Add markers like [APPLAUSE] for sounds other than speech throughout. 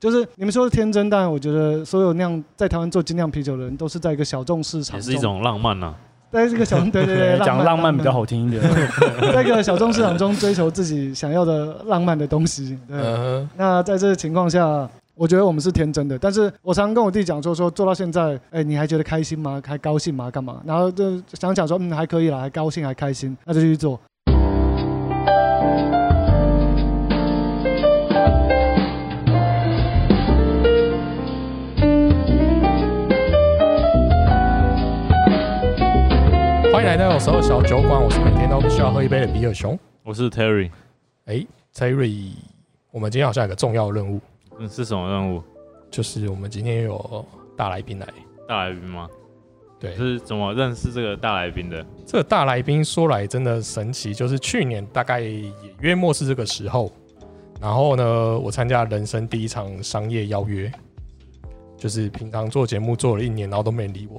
就是你们说的天真，但我觉得所有酿在台湾做精酿啤酒的人，都是在一个小众市场，也是一种浪漫呐。在这个小对对对，[LAUGHS] 讲浪漫比较好听一点，[LAUGHS] 在一个小众市场中追求自己想要的浪漫的东西。对，那在这个情况下，我觉得我们是天真的。但是我常常跟我弟讲说，说做到现在，哎，你还觉得开心吗？还高兴吗？干嘛？然后就想讲说，嗯，还可以啦，还高兴，还开心，那就去做。欢迎来到有时候小酒馆，我是每天都必须要喝一杯的比尔熊，我是 Terry。哎，Terry，我们今天好像有个重要任务，嗯，是什么任务？就是我们今天有大来宾来。大来宾吗？对，是怎么认识这个大来宾的？这个大来宾说来真的神奇，就是去年大概也约莫是这个时候，然后呢，我参加人生第一场商业邀约，就是平常做节目做了一年，然后都没人理我。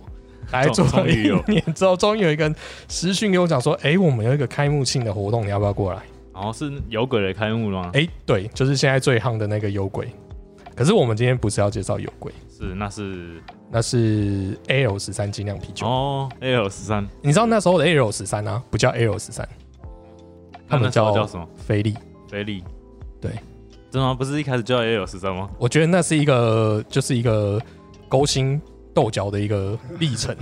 来做了一年之后，终于有一个私讯给我讲说：“哎，我们有一个开幕庆的活动，你要不要过来？”然后是有鬼的开幕吗？哎，对，就是现在最夯的那个有鬼。可是我们今天不是要介绍有鬼，是那是那是 L 十三精酿啤酒哦，L 十三。你知道那时候的 L 十三啊，不叫 L 十三，他们叫叫什么？菲力，菲力。对，真的吗？不是一开始叫 L 十三吗？我觉得那是一个，就是一个勾心。斗角的一个历程，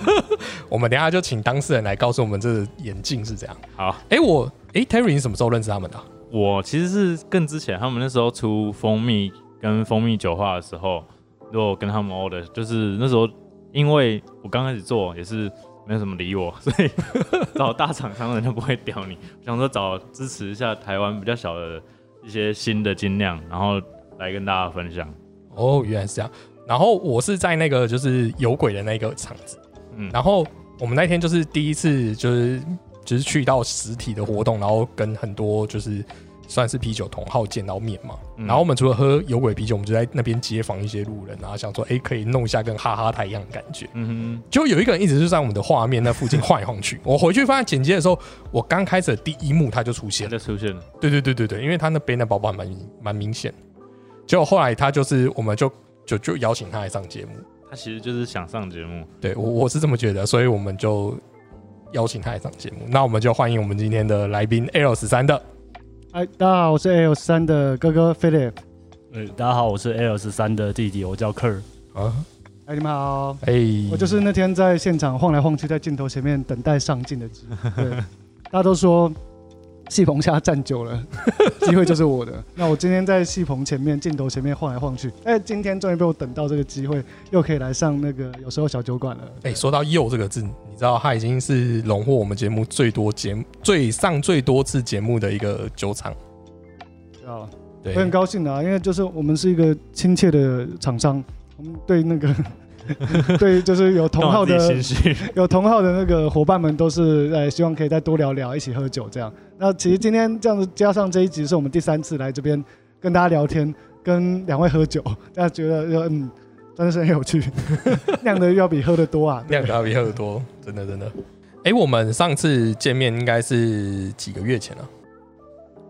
[LAUGHS] 我们等下就请当事人来告诉我们这眼镜是怎样。好，哎，我哎，Terry，你什么时候认识他们的？我其实是更之前，他们那时候出蜂蜜跟蜂蜜酒化的时候，如果跟他们 order，就是那时候因为我刚开始做也是没有 [LAUGHS] 什么理我，所以找大厂商人就不会屌你，想说找支持一下台湾比较小的一些新的精酿，然后来跟大家分享。哦，原来是这样。然后我是在那个就是有鬼的那个场子，嗯，然后我们那天就是第一次就是就是去到实体的活动，然后跟很多就是算是啤酒同好见到面嘛，然后我们除了喝有鬼啤酒，我们就在那边街访一些路人，然后想说，哎，可以弄一下跟哈哈台一样的感觉，嗯哼，就有一个人一直就在我们的画面那附近晃来晃去，我回去发现剪接的时候，我刚开始的第一幕他就出现，就出现了，对对对对对，因为他那边的包包蛮蛮明显，结果后来他就是我们就。就就邀请他来上节目，他其实就是想上节目，对我我是这么觉得，所以我们就邀请他来上节目。那我们就欢迎我们今天的来宾 L 十三的。哎，大家好，我是 L 十三的哥哥 Philip。哎，大家好，我是 L 十三的弟弟，我叫 Ker。啊，哎，你们好。哎，我就是那天在现场晃来晃去，在镜头前面等待上镜的对，大家都说。戏棚下站久了，[LAUGHS] 机会就是我的。那我今天在戏棚前面、镜头前面晃来晃去，哎，今天终于被我等到这个机会，又可以来上那个有时候小酒馆了。哎，说到“又”这个字，你知道他已经是荣获我们节目最多节目、最上最多次节目的一个酒厂。啊，对，我很高兴的啊，因为就是我们是一个亲切的厂商，我们对那个。[LAUGHS] 对，就是有同号的，有同号的那个伙伴们都是呃，希望可以再多聊聊，一起喝酒这样。那其实今天这样子加上这一集，是我们第三次来这边跟大家聊天，跟两位喝酒，大家觉得嗯，真的是很有趣，[LAUGHS] 酿的要比喝的多啊，酿的要比喝的多，真的真的。哎，我们上次见面应该是几个月前了？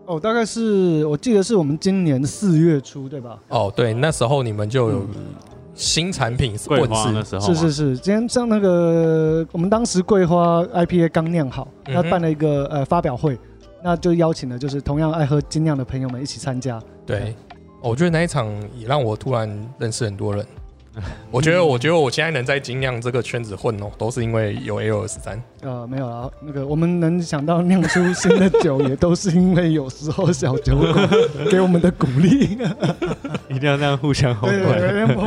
哦，大概是我记得是我们今年四月初，对吧？哦，对，那时候你们就有。新产品桂花的时候是是是，今天像那个我们当时桂花 IPA 刚酿好，他办了一个呃发表会，那就邀请了就是同样爱喝精酿的朋友们一起参加。对，我觉得那一场也让我突然认识很多人。[LAUGHS] 我觉得，我觉得我现在能在精酿这个圈子混哦，都是因为有 L 十三。呃，没有啊，那个我们能想到酿出新的酒，也都是因为有时候小酒馆给我们的鼓励。[LAUGHS] 一定要这样互相捧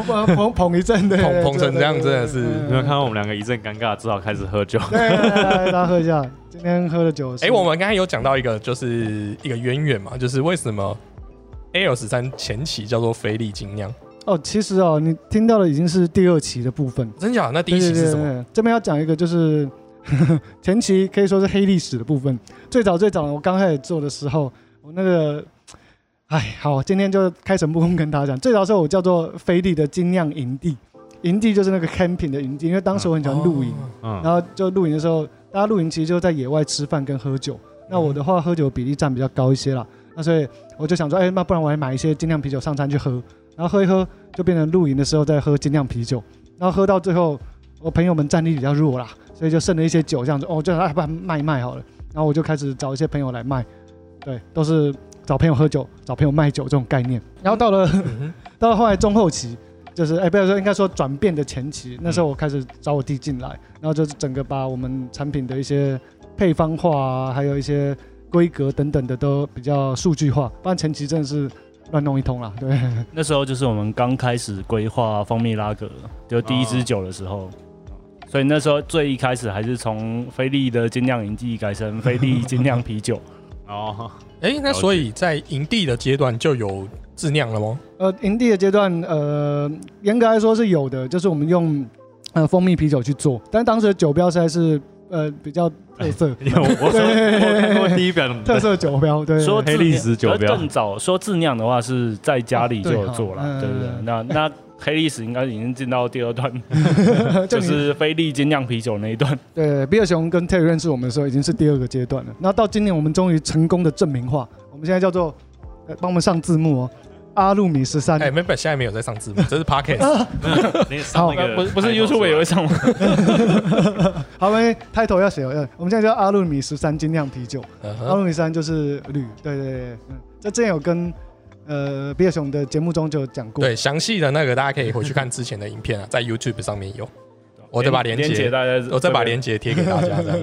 捧捧捧一阵的，捧捧成这样真的是。没有看到我们两个一阵尴尬，只好开始喝酒。大家喝一下，今天喝的酒。哎，我们刚才有讲到一个，就是一个渊源嘛，就是为什么 L 十三前期叫做菲力精酿。哦，其实哦，你听到的已经是第二期的部分，真假？那第一期是什么？这边要讲一个，就是 [LAUGHS] 前期可以说是黑历史的部分。最早最早，我刚开始做的时候，我那个，哎，好，今天就开诚布公跟大家讲，最早的时候我叫做飞地的精酿营地，营地就是那个 camping 的营地，因为当时我很喜欢露营，然后就露营的时候，大家露营其实就在野外吃饭跟喝酒，那我的话喝酒比例占比较高一些啦，那所以我就想说，哎，那不然我还买一些精酿啤酒上山去喝。然后喝一喝就变成露营的时候再喝精酿啤酒，然后喝到最后，我朋友们战力比较弱啦，所以就剩了一些酒这样子，哦，就哎不卖一卖好了，然后我就开始找一些朋友来卖，对，都是找朋友喝酒，找朋友卖酒这种概念，然后到了 [LAUGHS] 到了后来中后期。就是哎，不要说，应该说转变的前期，那时候我开始找我弟进来，然后就是整个把我们产品的一些配方化啊，还有一些规格等等的都比较数据化，不然前期真的是乱弄一通啦。对，那时候就是我们刚开始规划蜂蜜拉格，就第一支酒的时候，所以那时候最一开始还是从菲力的精酿营地改成菲力精酿啤酒。哦，哎，那所以在营地的阶段就有。自酿了吗？呃，营地的阶段，呃，严格来说是有的，就是我们用呃蜂蜜啤酒去做，但当时的酒标实在是呃比较特色。[LAUGHS] 我我看过第一表特色酒标，对，说黑历史酒标。更早说自酿的话是在家里就有做了，对不对？那那黑历史应该已经进到第二段，[LAUGHS] [LAUGHS] 就是菲力精酿啤酒那一段。对，比尔熊跟 Terry 认识我们的时候已经是第二个阶段了。那到今年我们终于成功的证明化，我们现在叫做帮我们上字幕哦。阿路米十三，哎，没本现在没有在上字幕，这是 podcast。[LAUGHS] 好，不不是 YouTube 也会上吗？[LAUGHS] 好，我们 title 要写，我们现在叫阿路米十三精酿啤酒。阿路米十三就是铝，对对对，嗯，这之前有跟呃比尔熊的节目中就有讲过。对，详细的那个大家可以回去看之前的影片啊，在 [LAUGHS] YouTube 上面有，我再把链接，我再把链接贴给大家。这样。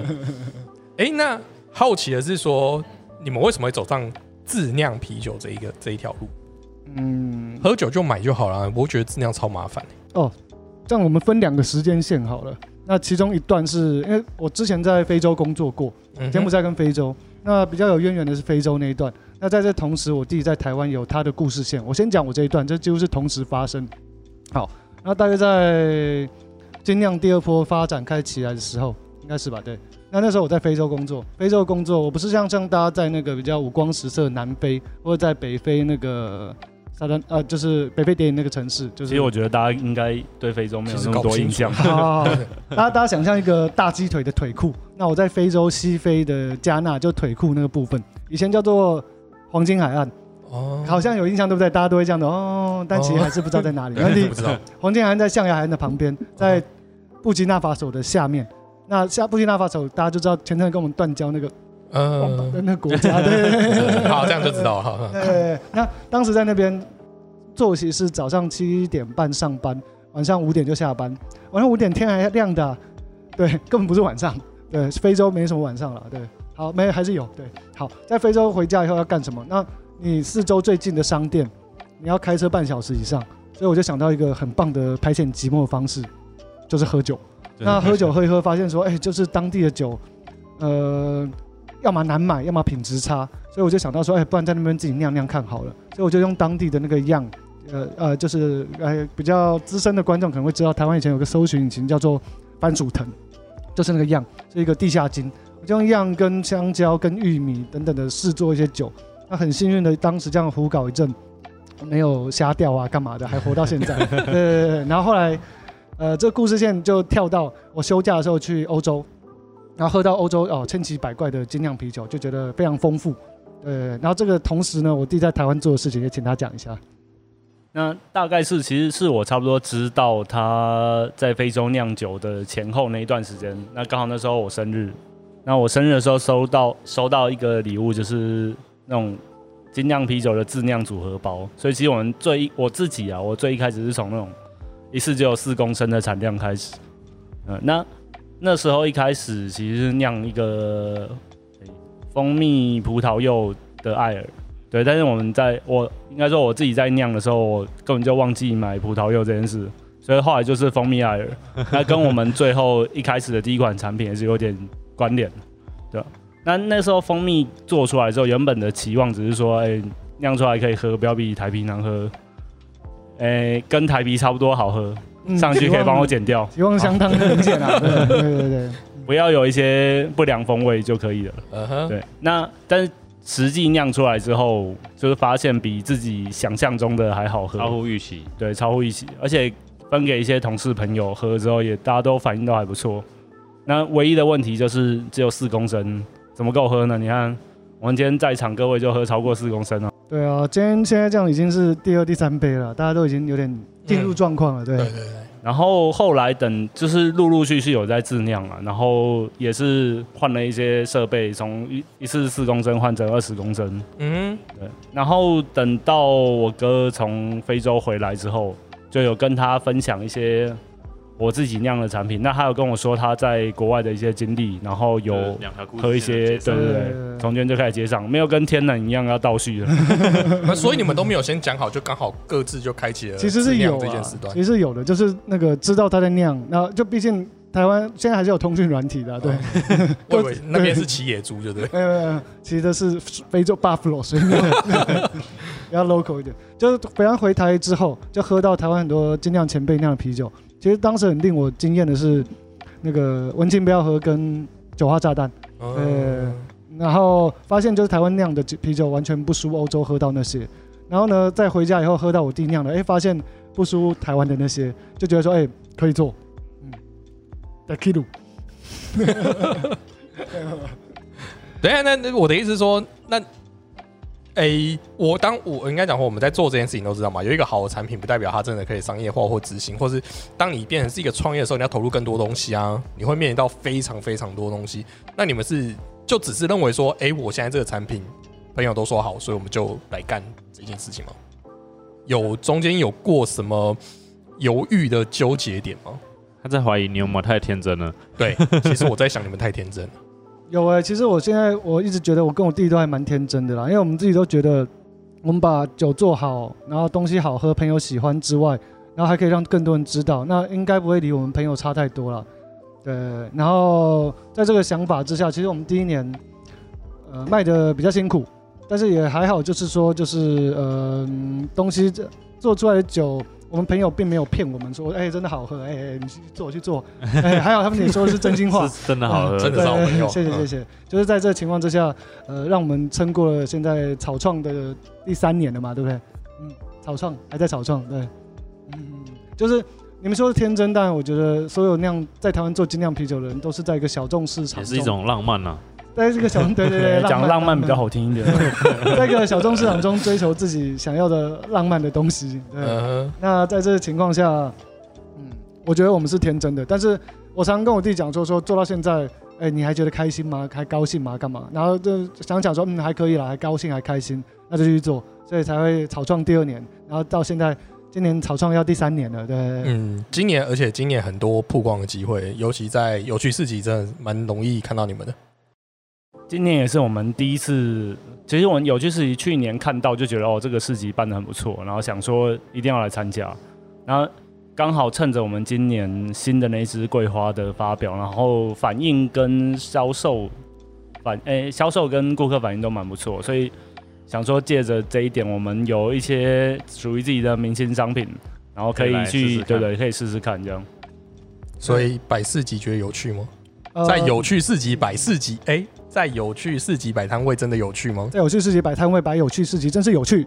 哎，那好奇的是说，你们为什么会走上自酿啤酒这一个这一条路？嗯，喝酒就买就好了，我觉得那样超麻烦哦。这样我们分两个时间线好了。那其中一段是因为我之前在非洲工作过，柬埔寨跟非洲，那比较有渊源的是非洲那一段。那在这同时，我弟在台湾有他的故事线。我先讲我这一段，这几乎是同时发生。好，那大概在精酿第二波发展开起来的时候，应该是吧？对。那那时候我在非洲工作，非洲工作我不是像像大家在那个比较五光十色南非，或者在北非那个。沙滩呃，就是北非电影那个城市，就是。其实我觉得大家应该对非洲没有那么多印象。[LAUGHS] 大家大家想象一个大鸡腿的腿裤，那我在非洲西非的加纳就腿裤那个部分，以前叫做黄金海岸。哦。好像有印象对不对？大家都会这样的哦，但其实还是不知道在哪里。[LAUGHS] 不知道。黄金海岸在象牙海岸的旁边，在布基纳法索的下面。那下布基纳法索大家就知道前阵跟我们断交那个。嗯，那国家 [LAUGHS] 对，好，这样就知道了。对，那当时在那边作息是早上七点半上班，晚上五点就下班。晚上五点天还亮的，对，根本不是晚上。对，非洲没什么晚上了。对，好，没还是有。对，好，在非洲回家以后要干什么？那你四周最近的商店，你要开车半小时以上，所以我就想到一个很棒的排遣寂寞的方式，就是喝酒。那喝酒喝一喝，发现说，哎，就是当地的酒，呃。要么难买，要么品质差，所以我就想到说，哎，不然在那边自己酿酿看好了。所以我就用当地的那个样，呃呃，就是呃比较资深的观众可能会知道，台湾以前有个搜寻引擎叫做番薯藤，就是那个样，是一个地下金。我就用样跟香蕉、跟玉米等等的试做一些酒。那很幸运的，当时这样胡搞一阵，没有瞎掉啊，干嘛的，还活到现在。[LAUGHS] 对对对，然后后来，呃，这个故事线就跳到我休假的时候去欧洲。然后喝到欧洲哦千奇百怪的精酿啤酒，就觉得非常丰富。呃，然后这个同时呢，我弟在台湾做的事情也请他讲一下。那大概是其实是我差不多知道他在非洲酿酒的前后那一段时间。那刚好那时候我生日，那我生日的时候收到收到一个礼物，就是那种精酿啤酒的自酿组合包。所以其实我们最我自己啊，我最一开始是从那种一次只有四公升的产量开始。嗯，那。那时候一开始其实是酿一个蜂蜜葡萄柚的艾尔，对，但是我们在我应该说我自己在酿的时候，我根本就忘记买葡萄柚这件事，所以后来就是蜂蜜艾尔，[LAUGHS] 那跟我们最后一开始的第一款产品也是有点关联，对。那那时候蜂蜜做出来之后，原本的期望只是说，哎，酿出来可以喝，不要比台啤难喝，哎，跟台啤差不多好喝。上去可以帮我剪掉，希望相当明显啊！[LAUGHS] 对对对，不要有一些不良风味就可以了。嗯哼，对。那但是实际酿出来之后，就是发现比自己想象中的还好喝，超乎预期。对，超乎预期。而且分给一些同事朋友喝之后，也大家都反应都还不错。那唯一的问题就是只有四公升，怎么够喝呢？你看我们今天在场各位就喝超过四公升了。对啊，今天现在这样已经是第二、第三杯了，大家都已经有点进入状况了。对对对对。然后后来等就是陆陆续续有在自酿了，然后也是换了一些设备，从一一次四公升换成二十公升。嗯，对。然后等到我哥从非洲回来之后，就有跟他分享一些。我自己酿的产品，那他有跟我说他在国外的一些经历，然后有喝一些对对对，从今天就开始接上，没有跟天冷一样要倒叙了。[LAUGHS] 所以你们都没有先讲好，就刚好各自就开启了。[LAUGHS] 其实是有这件事段，其实是有的，就是那个知道他在酿，然后就毕竟台湾现在还是有通讯软体的，对。[LAUGHS] 那边是骑野猪，对不对？没有没有，其实是非洲 buffalo，所以比较 local 一点。就是北洋回台之后，就喝到台湾很多精酿前辈酿的啤酒。其实当时很令我惊艳的是，那个文青不要喝跟酒花炸弹，呃，然后发现就是台湾酿的啤酒完全不输欧洲喝到那些，然后呢，再回家以后喝到我弟酿的，哎，发现不输台湾的那些，就觉得说，哎，可以做，嗯，的 k i l 等下，那那我的意思是说，那。哎，我当我应该讲，我们在做这件事情都知道嘛，有一个好的产品不代表它真的可以商业化或执行，或是当你变成是一个创业的时候，你要投入更多东西啊，你会面临到非常非常多东西。那你们是就只是认为说，哎，我现在这个产品朋友都说好，所以我们就来干这件事情吗？有中间有过什么犹豫的纠结点吗？他在怀疑你有没有太天真了？对，其实我在想你们太天真了。有哎，其实我现在我一直觉得我跟我弟都还蛮天真的啦，因为我们自己都觉得，我们把酒做好，然后东西好喝，朋友喜欢之外，然后还可以让更多人知道，那应该不会离我们朋友差太多了。对，然后在这个想法之下，其实我们第一年，呃，卖的比较辛苦，但是也还好，就是说，就是呃，东西做出来的酒。我们朋友并没有骗我们说，哎，真的好喝，哎，你去做去做，哎，还好他们也说的是真心话，[LAUGHS] 是真的好喝，[LAUGHS] 真的好朋友，[LAUGHS] 谢谢谢谢，就是在这情况之下，呃，让我们撑过了现在草创的第三年了嘛，对不对？嗯，草创还在草创，对，嗯，就是你们说的天真，但我觉得所有酿在台湾做精酿啤酒的人，都是在一个小众市场，也是一种浪漫呐。在这个小 [LAUGHS] 对对对，讲浪漫比较好听一点，[LAUGHS] 在一个小众市场中追求自己想要的浪漫的东西。对，那在这个情况下，嗯，我觉得我们是天真的。但是我常常跟我弟讲说，说做到现在，哎，你还觉得开心吗？还高兴吗？干嘛？然后就想想说，嗯，还可以了，还高兴，还开心，那就去做。所以才会草创第二年，然后到现在，今年草创要第三年了。对，嗯，今年而且今年很多曝光的机会，尤其在有趣市集，真的蛮容易看到你们的。今年也是我们第一次，其实我们有趣市集去年看到就觉得哦，这个市集办的很不错，然后想说一定要来参加，然后刚好趁着我们今年新的那支桂花的发表，然后反应跟销售反诶销售跟顾客反应都蛮不错，所以想说借着这一点，我们有一些属于自己的明星商品，然后可以去对对，可以试试看这样。所以百事集觉得有趣吗？在有趣市集百事集，哎。在有趣市集摆摊位真的有趣吗？在有趣市集摆摊位摆有趣市集真是有趣，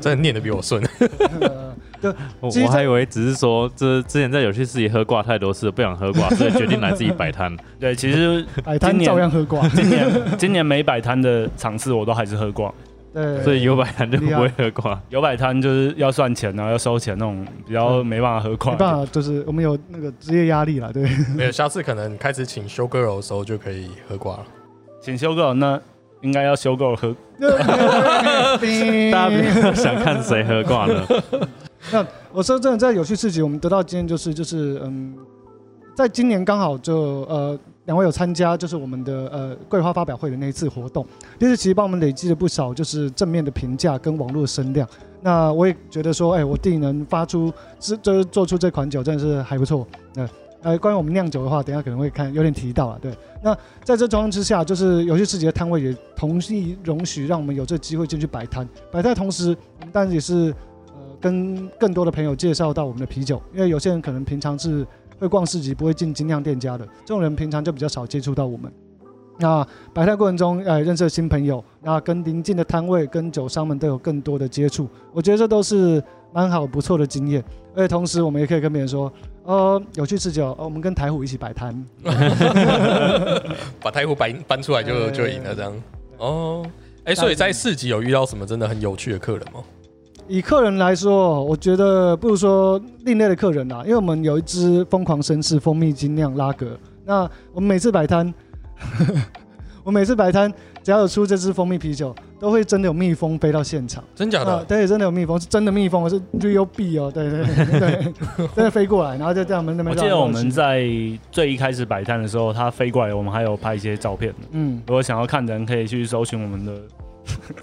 真的念的比我顺。[LAUGHS] 我我还以为只是说，这之前在有趣市集喝挂太多次，不想喝挂，所以决定来自己摆摊。对，其实 [LAUGHS] 摆摊照样喝挂。今年今年没摆摊的场次，我都还是喝挂。对，所以有摆摊就不会喝挂。有摆摊就是要算钱啊，要收钱那种，比较没办法喝挂。没办法，就是我们有那个职业压力了，对。没有，下次可能开始请修 girl 的时候就可以喝挂了。请修 girl，那应该要修 girl 喝。[LAUGHS] 大家想看谁喝挂了？[LAUGHS] 那我说真的，在有趣事情，我们得到经验就是，就是嗯，在今年刚好就呃。两位有参加，就是我们的呃桂花发表会的那一次活动，其实其实帮我们累积了不少就是正面的评价跟网络的声量。那我也觉得说，哎，我弟能发出这这做出这款酒，真的是还不错。那呃，关于我们酿酒的话，等下可能会看有点提到了。对，那在这状况之下，就是有些市集的摊位也同意容许让我们有这机会进去摆摊。摆摊同时，我们当然也是呃跟更多的朋友介绍到我们的啤酒，因为有些人可能平常是。会逛市集不会进精酿店家的这种人，平常就比较少接触到我们。那摆摊过程中，呃，认识新朋友，那跟邻近的摊位、跟酒商们都有更多的接触。我觉得这都是蛮好、不错的经验。而且同时，我们也可以跟别人说，呃，有趣吃酒，我们跟台虎一起摆摊，[LAUGHS] 把台虎搬搬出来就就赢了这样。哦，哎，哎，所以在市集有遇到什么真的很有趣的客人吗？以客人来说，我觉得不如说另类的客人啦，因为我们有一支疯狂绅士蜂蜜精酿拉格，那我们每次摆摊，[LAUGHS] 我每次摆摊，只要有出这支蜂蜜啤酒，都会真的有蜜蜂飞到现场，真假的？对，真的有蜜蜂，是真的蜜蜂，是 real bee 哦，对对对，[LAUGHS] 真的飞过来，然后就在我们那边。我记得我们在最一开始摆摊的时候，它飞过来，我们还有拍一些照片。嗯，如果想要看的人，可以去搜寻我们的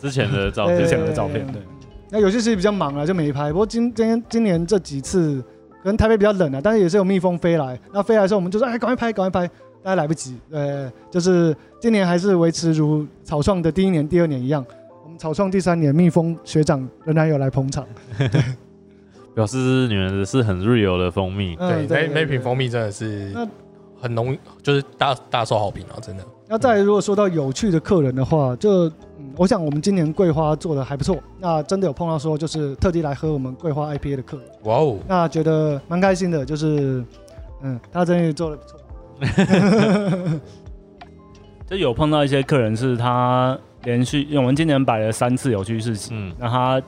之前的照之前的照片，对。那有些时比较忙了，就没拍。不过今今天今年这几次，可能台北比较冷啊，但是也是有蜜蜂飞来。那飞来的时候，我们就说：“哎，赶快拍，赶快拍！”大家来不及。呃，就是今年还是维持如草创的第一年、第二年一样。我们草创第三年，蜜蜂学长仍然有来捧场，[LAUGHS] 表示你们是很 real 的蜂蜜。对，每每瓶蜂蜜真的是很浓，就是大大受好评啊，真的。那再如果说到有趣的客人的话，就。我想我们今年桂花做的还不错，那真的有碰到说就是特地来喝我们桂花 IPA 的客人，哇哦，那觉得蛮开心的，就是嗯，他真的做的不错。[LAUGHS] 就有碰到一些客人是他连续，因为我们今年摆了三次有趣事情，嗯，那他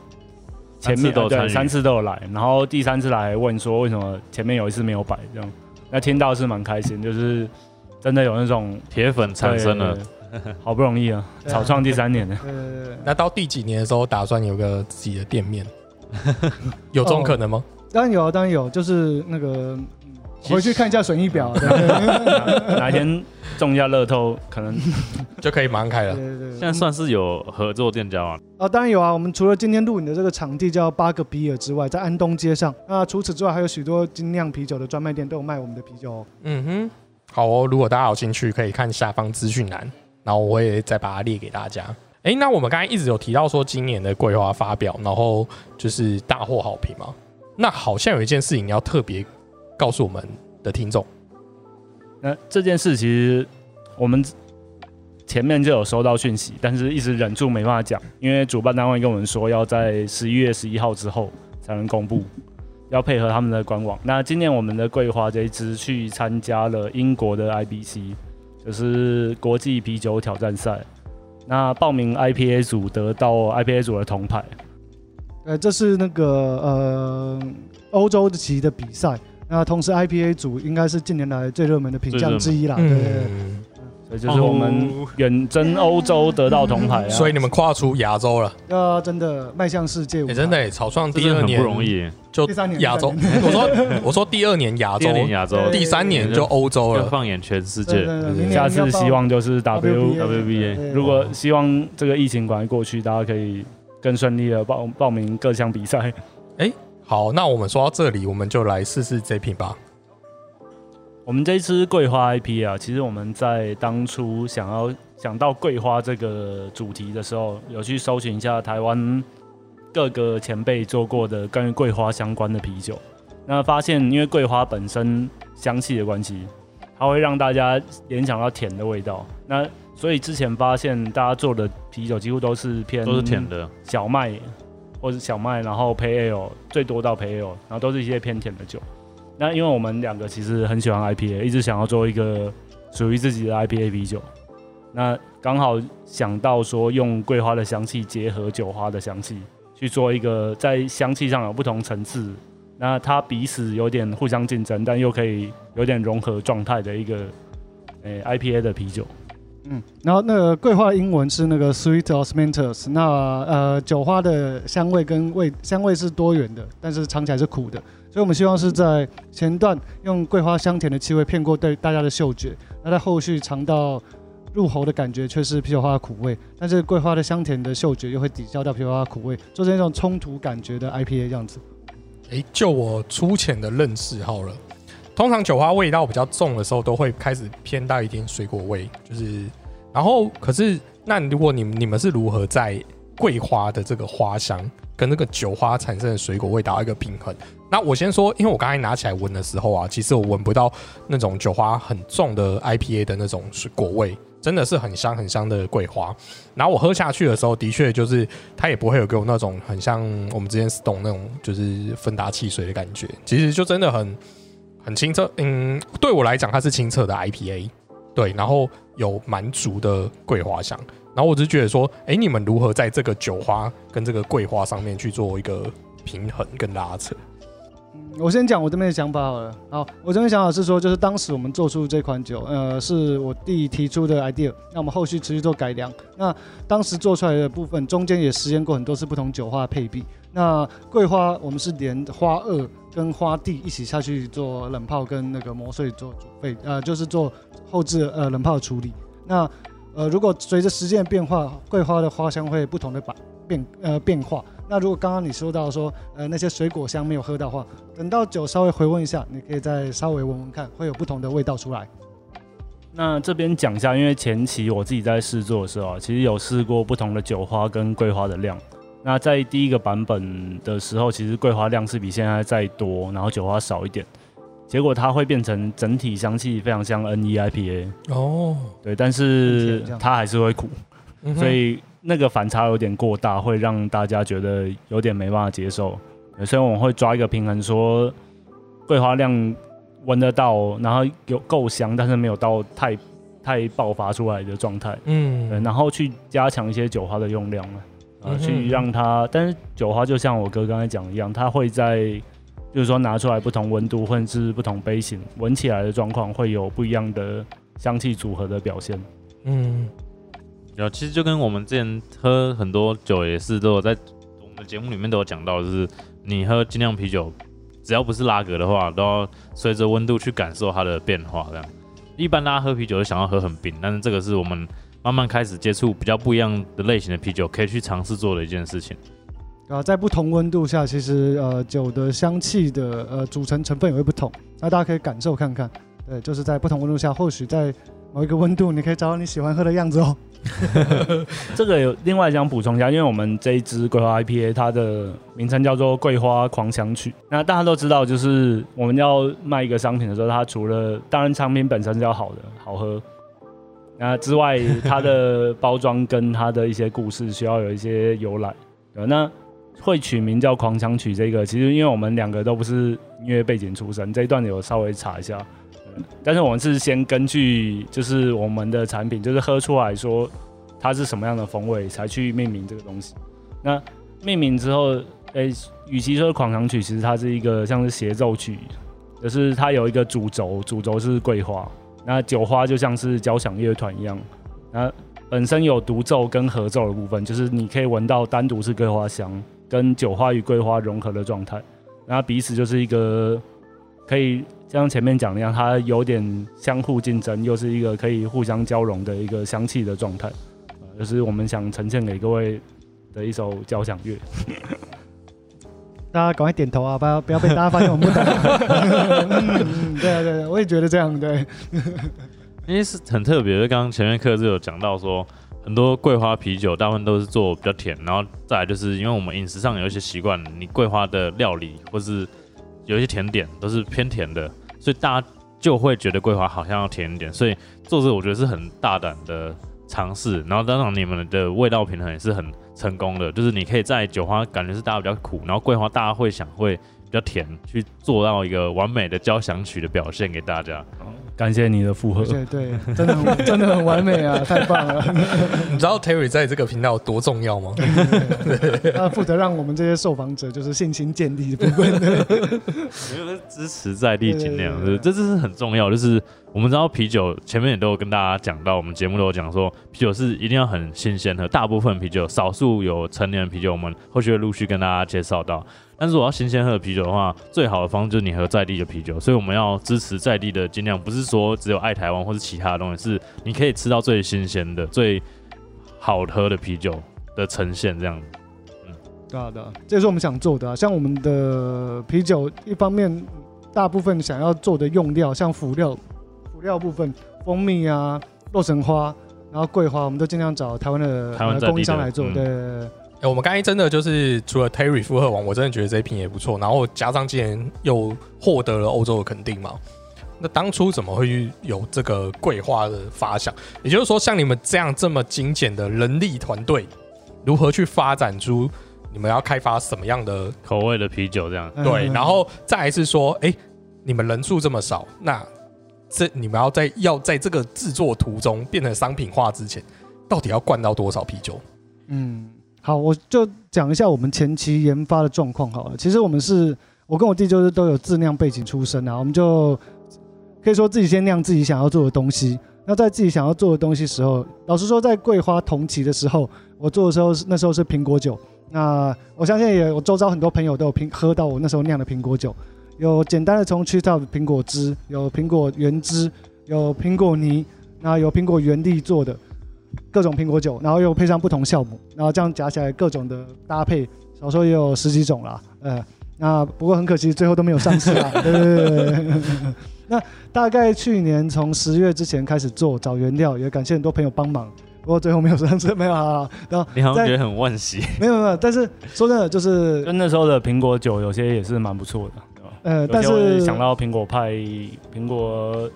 前面都对三次都有来，然后第三次来问说为什么前面有一次没有摆这样，那听到是蛮开心，就是真的有那种铁粉产生了。[LAUGHS] 好不容易啊，草创第三年了。那到第几年的时候，打算有个自己的店面，[LAUGHS] 有这种可能吗？当然有，当然有，就是那个回去看一下损益表，[LAUGHS] 哪天中一下乐透，可能就可以马上开了。对对现在算是有合作店家啊。啊，当然有啊。我们除了今天录影的这个场地叫八个比尔之外，在安东街上，那除此之外还有许多精酿啤酒的专卖店都有卖我们的啤酒哦。嗯哼，好哦。如果大家有兴趣，可以看下方资讯栏。然后我也再把它列给大家。哎，那我们刚才一直有提到说今年的桂花发表，然后就是大获好评嘛。那好像有一件事情要特别告诉我们的听众。那这件事其实我们前面就有收到讯息，但是一直忍住没办法讲，因为主办单位跟我们说要在十一月十一号之后才能公布，要配合他们的官网。那今年我们的桂花这一支去参加了英国的 IBC。就是国际啤酒挑战赛，那报名 IPA 组得到 IPA 组的铜牌。呃，这是那个呃欧洲级的比赛，那同时 IPA 组应该是近年来最热门的品项之一啦。对。这就是我们远征欧洲得到铜牌啊！[LAUGHS] 所以你们跨出亚洲了，呃，真的迈向世界。真的，草创第二年不容易，就第三年亚洲。我说我说第二年亚洲，亚洲，第三年就欧洲了。放眼全世界，下次希望就是 W W B A。如果希望这个疫情赶快过去，大家可以更顺利的报报名各项比赛。哎，好，那我们说到这里，我们就来试试这瓶吧。我们这一支桂花 IP 啊，其实我们在当初想要想到桂花这个主题的时候，有去搜寻一下台湾各个前辈做过的关于桂花相关的啤酒。那发现，因为桂花本身香气的关系，它会让大家联想到甜的味道。那所以之前发现大家做的啤酒几乎都是偏都是甜的小麦或者小麦，然后配 ale 最多到配 ale，然后都是一些偏甜的酒。那因为我们两个其实很喜欢 IPA，一直想要做一个属于自己的 IPA 啤酒。那刚好想到说用桂花的香气结合酒花的香气，去做一个在香气上有不同层次，那它彼此有点互相竞争，但又可以有点融合状态的一个诶 IPA 的啤酒。嗯，然后那个桂花英文是那个 Sweet Osmanthus，那呃酒花的香味跟味香味是多元的，但是尝起来是苦的。所以，我们希望是在前段用桂花香甜的气味骗过对大家的嗅觉，那在后续尝到入喉的感觉却是啤酒花的苦味，但是桂花的香甜的嗅觉又会抵消掉啤酒花的苦味，做成一种冲突感觉的 IPA 这样子。诶，就我粗浅的认识好了，通常酒花味道比较重的时候，都会开始偏带一点水果味，就是，然后可是那如果你你们是如何在桂花的这个花香跟那个酒花产生的水果味达到一个平衡？那我先说，因为我刚才拿起来闻的时候啊，其实我闻不到那种酒花很重的 IPA 的那种水果味，真的是很香很香的桂花。然后我喝下去的时候，的确就是它也不会有给我那种很像我们之前 Stone 那种就是芬达汽水的感觉，其实就真的很很清澈。嗯，对我来讲它是清澈的 IPA，对，然后有蛮足的桂花香。然后我就觉得说，哎，你们如何在这个酒花跟这个桂花上面去做一个平衡跟拉扯？我先讲我这边的想法好了。好，我这边想法是说，就是当时我们做出这款酒，呃，是我弟提出的 idea。那我们后续持续做改良。那当时做出来的部分，中间也实验过很多次不同酒花的配比。那桂花我们是连花萼跟花蒂一起下去做冷泡跟那个磨碎做煮沸，呃，就是做后置呃冷泡处理。那呃，如果随着时间的变化，桂花的花香会不同的变变呃变化。那如果刚刚你说到说，呃，那些水果香没有喝到话，等到酒稍微回温一下，你可以再稍微闻闻看，会有不同的味道出来。那这边讲一下，因为前期我自己在试做的时候，其实有试过不同的酒花跟桂花的量。那在第一个版本的时候，其实桂花量是比现在再多，然后酒花少一点，结果它会变成整体香气非常像 N E I P A 哦，对，但是它还是会苦，所以。那个反差有点过大，会让大家觉得有点没办法接受。所以我们会抓一个平衡，说桂花量闻得到，然后有够香，但是没有到太太爆发出来的状态。嗯，然后去加强一些酒花的用量啊，去让它。但是酒花就像我哥刚才讲一样，它会在就是说拿出来不同温度或者是不同杯型，闻起来的状况会有不一样的香气组合的表现。嗯。有，其实就跟我们之前喝很多酒也是都有在我们的节目里面都有讲到，就是你喝精酿啤酒，只要不是拉格的话，都要随着温度去感受它的变化。这样，一般大家喝啤酒就想要喝很冰，但是这个是我们慢慢开始接触比较不一样的类型的啤酒，可以去尝试做的一件事情。啊，在不同温度下，其实呃酒的香气的呃组成成分也会不同，那大家可以感受看看。对，就是在不同温度下，或许在某一个温度，你可以找到你喜欢喝的样子哦。[LAUGHS] 这个有另外想补充一下，因为我们这一支桂花 IPA，它的名称叫做桂花狂想曲。那大家都知道，就是我们要卖一个商品的时候，它除了当然产品本身是要好的、好喝，那之外，它的包装跟它的一些故事需要有一些由来。那会取名叫狂想曲，这个其实因为我们两个都不是音乐背景出身，这一段有稍微查一下。但是我们是先根据就是我们的产品，就是喝出来说它是什么样的风味，才去命名这个东西。那命名之后，诶，与其说狂想曲，其实它是一个像是协奏曲，就是它有一个主轴，主轴是桂花，那酒花就像是交响乐团一样，那本身有独奏跟合奏的部分，就是你可以闻到单独是桂花香，跟酒花与桂花融合的状态，那彼此就是一个可以。像前面讲一样，它有点相互竞争，又是一个可以互相交融的一个香气的状态，就是我们想呈现给各位的一首交响乐。大家赶快点头啊！不要不要被大家发现我们不懂。对啊对啊，我也觉得这样对。因为是很特别，就刚刚前面课是有讲到说，很多桂花啤酒大部分都是做比较甜，然后再来就是因为我们饮食上有一些习惯，你桂花的料理或是。有一些甜点都是偏甜的，所以大家就会觉得桂花好像要甜一点，所以做这个我觉得是很大胆的尝试。然后当然你们的味道平衡也是很成功的，就是你可以在酒花感觉是大家比较苦，然后桂花大家会想会比较甜，去做到一个完美的交响曲的表现给大家。感谢你的附和，对对，真的 [LAUGHS] 真的很完美啊，太棒了！[LAUGHS] 你知道 Terry 在这个频道有多重要吗？他负责让我们这些受访者就是信心建立的部分，没有支持在地尽量，这这是很重要。就是我们知道啤酒前面也都有跟大家讲到，我们节目都有讲说，啤酒是一定要很新鲜的，大部分啤酒，少数有成年的啤酒，我们后续会陆续跟大家介绍到。但是我要新鲜喝的啤酒的话，最好的方式就是你喝在地的啤酒，所以我们要支持在地的，尽量不是说只有爱台湾或是其他的东西，是你可以吃到最新鲜的、最好喝的啤酒的呈现，这样。嗯，对啊，对啊，这也是我们想做的。像我们的啤酒，一方面大部分想要做的用料，像辅料、辅料部分，蜂蜜啊、洛神花，然后桂花，我们都尽量找台湾的供应商来做。对。哎，我们刚才真的就是除了 Terry 复合王，我真的觉得这一瓶也不错。然后加上今年又获得了欧洲的肯定嘛，那当初怎么会有这个桂花的发想？也就是说，像你们这样这么精简的人力团队，如何去发展出你们要开发什么样的口味的啤酒？这样对，然后再是说，哎，你们人数这么少，那这你们要在要在这个制作途中变成商品化之前。到底要灌到多少啤酒？嗯，好，我就讲一下我们前期研发的状况好了。其实我们是，我跟我弟就是都有自酿背景出身啊，我们就可以说自己先酿自己想要做的东西。那在自己想要做的东西时候，老实说，在桂花同期的时候，我做的时候那时候是苹果酒。那我相信也，我周遭很多朋友都有苹喝到我那时候酿的苹果酒，有简单的从去到苹果汁，有苹果原汁，有苹果泥，那有苹果原地做的各种苹果酒，然后又配上不同酵母，然后这样夹起来各种的搭配，少说也有十几种啦。呃，那不过很可惜，最后都没有上市啊。[LAUGHS] 对对对。那大概去年从十月之前开始做找原料，也感谢很多朋友帮忙。不过最后没有上市，没有啊。然后你好像觉得很惋惜。[LAUGHS] 没有没有，但是说真的，就是跟那时候的苹果酒有些也是蛮不错的？呃，但是想到苹果派，苹果，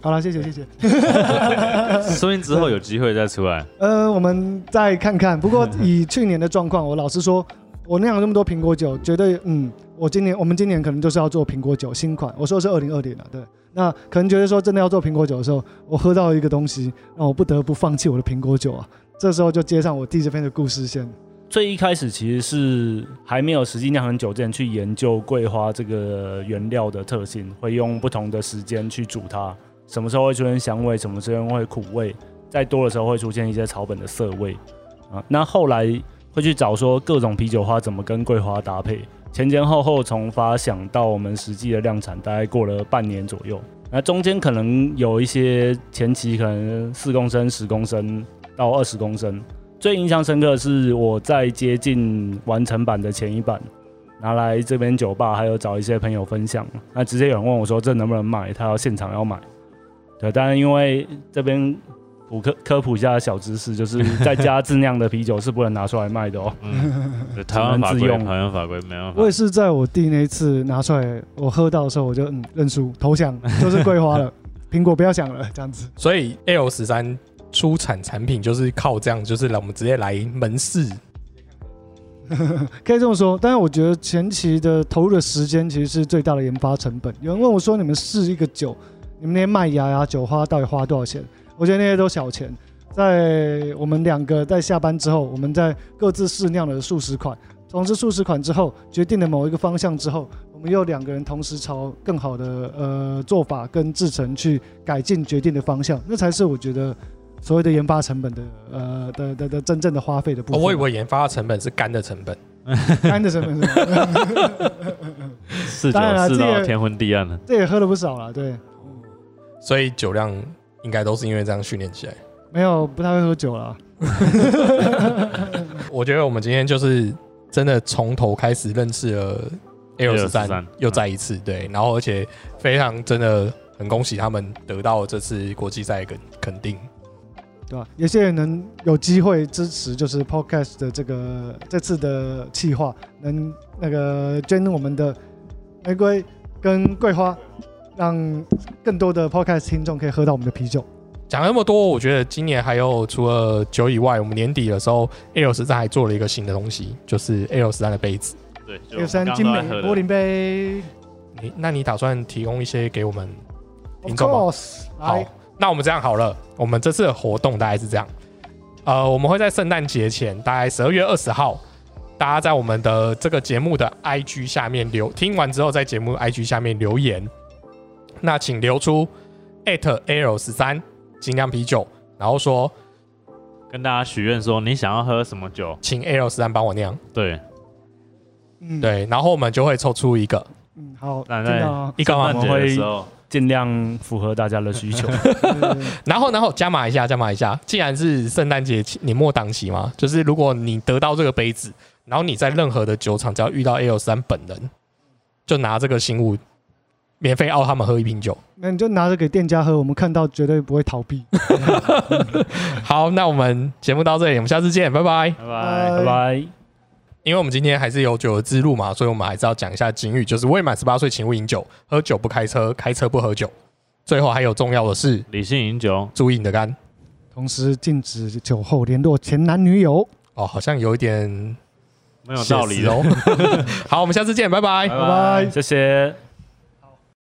好了，谢谢谢谢。[LAUGHS] 说明之后有机会再出来。呃，我们再看看。不过 [LAUGHS] 以去年的状况，我老实说，我酿了那么多苹果酒，绝对嗯，我今年我们今年可能就是要做苹果酒新款。我说的是二零二零的，对。那可能觉得说真的要做苹果酒的时候，我喝到一个东西，让我不得不放弃我的苹果酒啊。这时候就接上我弟这边的故事线。最一开始其实是还没有实际酿成酒之前，去研究桂花这个原料的特性，会用不同的时间去煮它，什么时候会出现香味，什么时候会苦味，再多的时候会出现一些草本的涩味啊。那后来会去找说各种啤酒花怎么跟桂花搭配。前前后后从发想到我们实际的量产，大概过了半年左右。那中间可能有一些前期，可能四公升、十公升到二十公升。最印象深刻的是我在接近完成版的前一版，拿来这边酒吧，还有找一些朋友分享。那直接有人问我说：“这能不能买？”他要现场要买。对，但是因为这边。补科科普一下小知识，就是 [LAUGHS] 在家自酿的啤酒是不能拿出来卖的哦。嗯，台湾法规，台湾法规没办法。我也是在我弟那一次拿出来，我喝到的时候，我就嗯认输投降，就是桂花了，[LAUGHS] 苹果不要想了这样子。所以 L 十三出产产品就是靠这样，就是来我们直接来门市，可以这么说。但是我觉得前期的投入的时间其实是最大的研发成本。有人问我说：“你们试一个酒，你们那些麦芽呀、酒花到底花多少钱？”我觉得那些都小钱，在我们两个在下班之后，我们在各自试酿了数十款，总之数十款之后，决定了某一个方向之后，我们又两个人同时朝更好的呃做法跟制成去改进决定的方向，那才是我觉得所谓的研发成本的呃的的的真正的花费的部分。我以为研发成本是干的成本，干的成本是，[LAUGHS] 当然了，这也天昏地暗了，这也喝了不少了，对，所以酒量。应该都是因为这样训练起来，没有不太会喝酒了。[LAUGHS] [LAUGHS] 我觉得我们今天就是真的从头开始认识了 L 十三，又再一次对，然后而且非常真的很恭喜他们得到这次国际赛的肯定，对吧？有些人能有机会支持，就是 Podcast 的这个这次的企划，能那个捐我们的玫瑰跟桂花。让更多的 Podcast 听众可以喝到我们的啤酒。讲那么多，我觉得今年还有除了酒以外，我们年底的时候，L 十三还做了一个新的东西，就是 L 十三的杯子。对，L 十三精美玻璃杯。你那你打算提供一些给我们听众吗？好，那我们这样好了，我们这次的活动大概是这样。呃，我们会在圣诞节前，大概十二月二十号，大家在我们的这个节目的 IG 下面留，听完之后在节目 IG 下面留言。那请留出 at L 十三精酿啤酒，然后说跟大家许愿说你想要喝什么酒，请 L 十三帮我酿。对，嗯，对，然后我们就会抽出一个。嗯，好，那在一个我们会尽量符合大家的需求。[LAUGHS] [LAUGHS] 然后，然后加码一下，加码一下。既然是圣诞节年末档期嘛，就是如果你得到这个杯子，然后你在任何的酒厂只要遇到 L 十三本人，就拿这个新物。免费熬他们喝一瓶酒，那你就拿着给店家喝，我们看到绝对不会逃避。[LAUGHS] 好，那我们节目到这里，我们下次见，拜拜，拜拜，拜拜。因为我们今天还是有酒的之路嘛，所以我们还是要讲一下警语，就是未满十八岁请勿饮酒，喝酒不开车，开车不喝酒。最后还有重要的是，理性饮酒，注意你的肝，同时禁止酒后联络前男女友。哦，好像有一点没有道理哦。[LAUGHS] 好，我们下次见，拜拜，拜拜，谢谢。